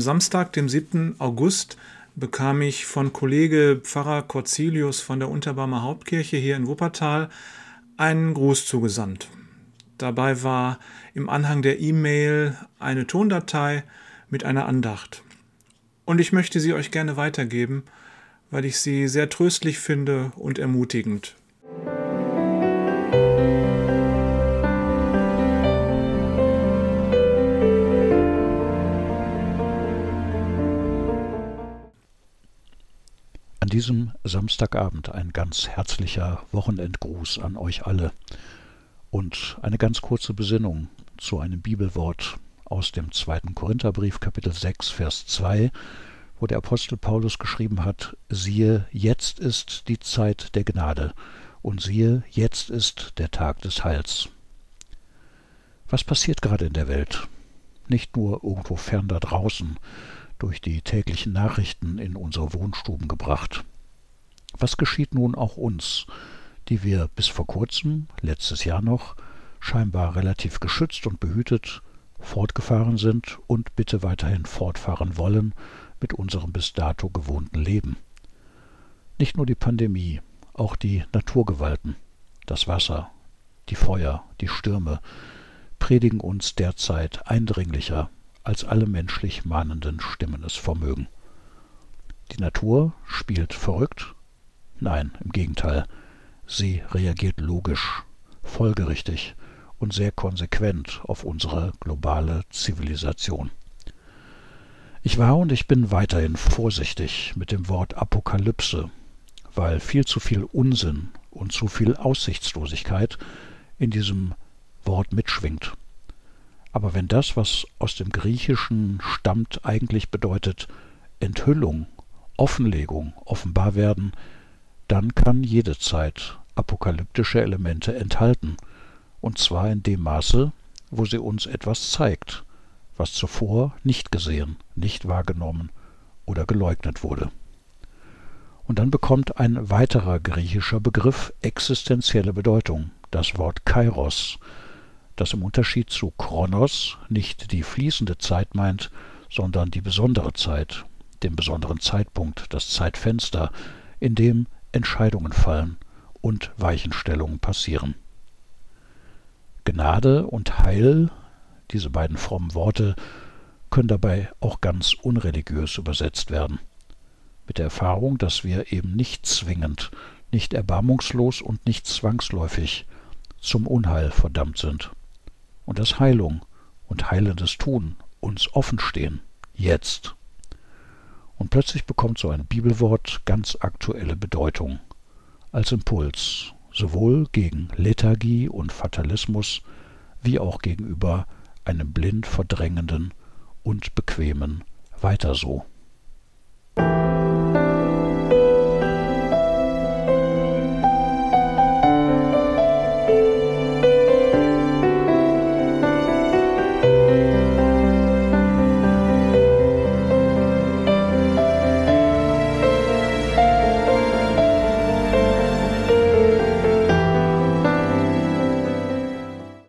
Am Samstag, dem 7. August, bekam ich von Kollege Pfarrer Corzilius von der Unterbarmer Hauptkirche hier in Wuppertal einen Gruß zugesandt. Dabei war im Anhang der E-Mail eine Tondatei mit einer Andacht. Und ich möchte sie euch gerne weitergeben, weil ich sie sehr tröstlich finde und ermutigend. An diesem Samstagabend ein ganz herzlicher Wochenendgruß an euch alle und eine ganz kurze Besinnung zu einem Bibelwort aus dem zweiten Korintherbrief Kapitel 6 Vers 2 wo der Apostel Paulus geschrieben hat, siehe, jetzt ist die Zeit der Gnade und siehe, jetzt ist der Tag des Heils. Was passiert gerade in der Welt? Nicht nur irgendwo fern da draußen, durch die täglichen Nachrichten in unsere Wohnstuben gebracht. Was geschieht nun auch uns, die wir bis vor kurzem, letztes Jahr noch, scheinbar relativ geschützt und behütet fortgefahren sind und bitte weiterhin fortfahren wollen, mit unserem bis dato gewohnten Leben. Nicht nur die Pandemie, auch die Naturgewalten, das Wasser, die Feuer, die Stürme predigen uns derzeit eindringlicher, als alle menschlich mahnenden Stimmen es vermögen. Die Natur spielt verrückt? Nein, im Gegenteil, sie reagiert logisch, folgerichtig und sehr konsequent auf unsere globale Zivilisation. Ich war und ich bin weiterhin vorsichtig mit dem Wort Apokalypse, weil viel zu viel Unsinn und zu viel Aussichtslosigkeit in diesem Wort mitschwingt. Aber wenn das, was aus dem Griechischen stammt, eigentlich bedeutet Enthüllung, Offenlegung, offenbar werden, dann kann jede Zeit apokalyptische Elemente enthalten, und zwar in dem Maße, wo sie uns etwas zeigt, was zuvor nicht gesehen, nicht wahrgenommen oder geleugnet wurde. Und dann bekommt ein weiterer griechischer Begriff existenzielle Bedeutung, das Wort Kairos, das im Unterschied zu Kronos nicht die fließende Zeit meint, sondern die besondere Zeit, den besonderen Zeitpunkt, das Zeitfenster, in dem Entscheidungen fallen und Weichenstellungen passieren. Gnade und Heil diese beiden frommen Worte können dabei auch ganz unreligiös übersetzt werden. Mit der Erfahrung, dass wir eben nicht zwingend, nicht erbarmungslos und nicht zwangsläufig zum Unheil verdammt sind. Und dass Heilung und heilendes Tun uns offen stehen, jetzt. Und plötzlich bekommt so ein Bibelwort ganz aktuelle Bedeutung, als Impuls, sowohl gegen Lethargie und Fatalismus, wie auch gegenüber einem blind verdrängenden und bequemen Weiter so.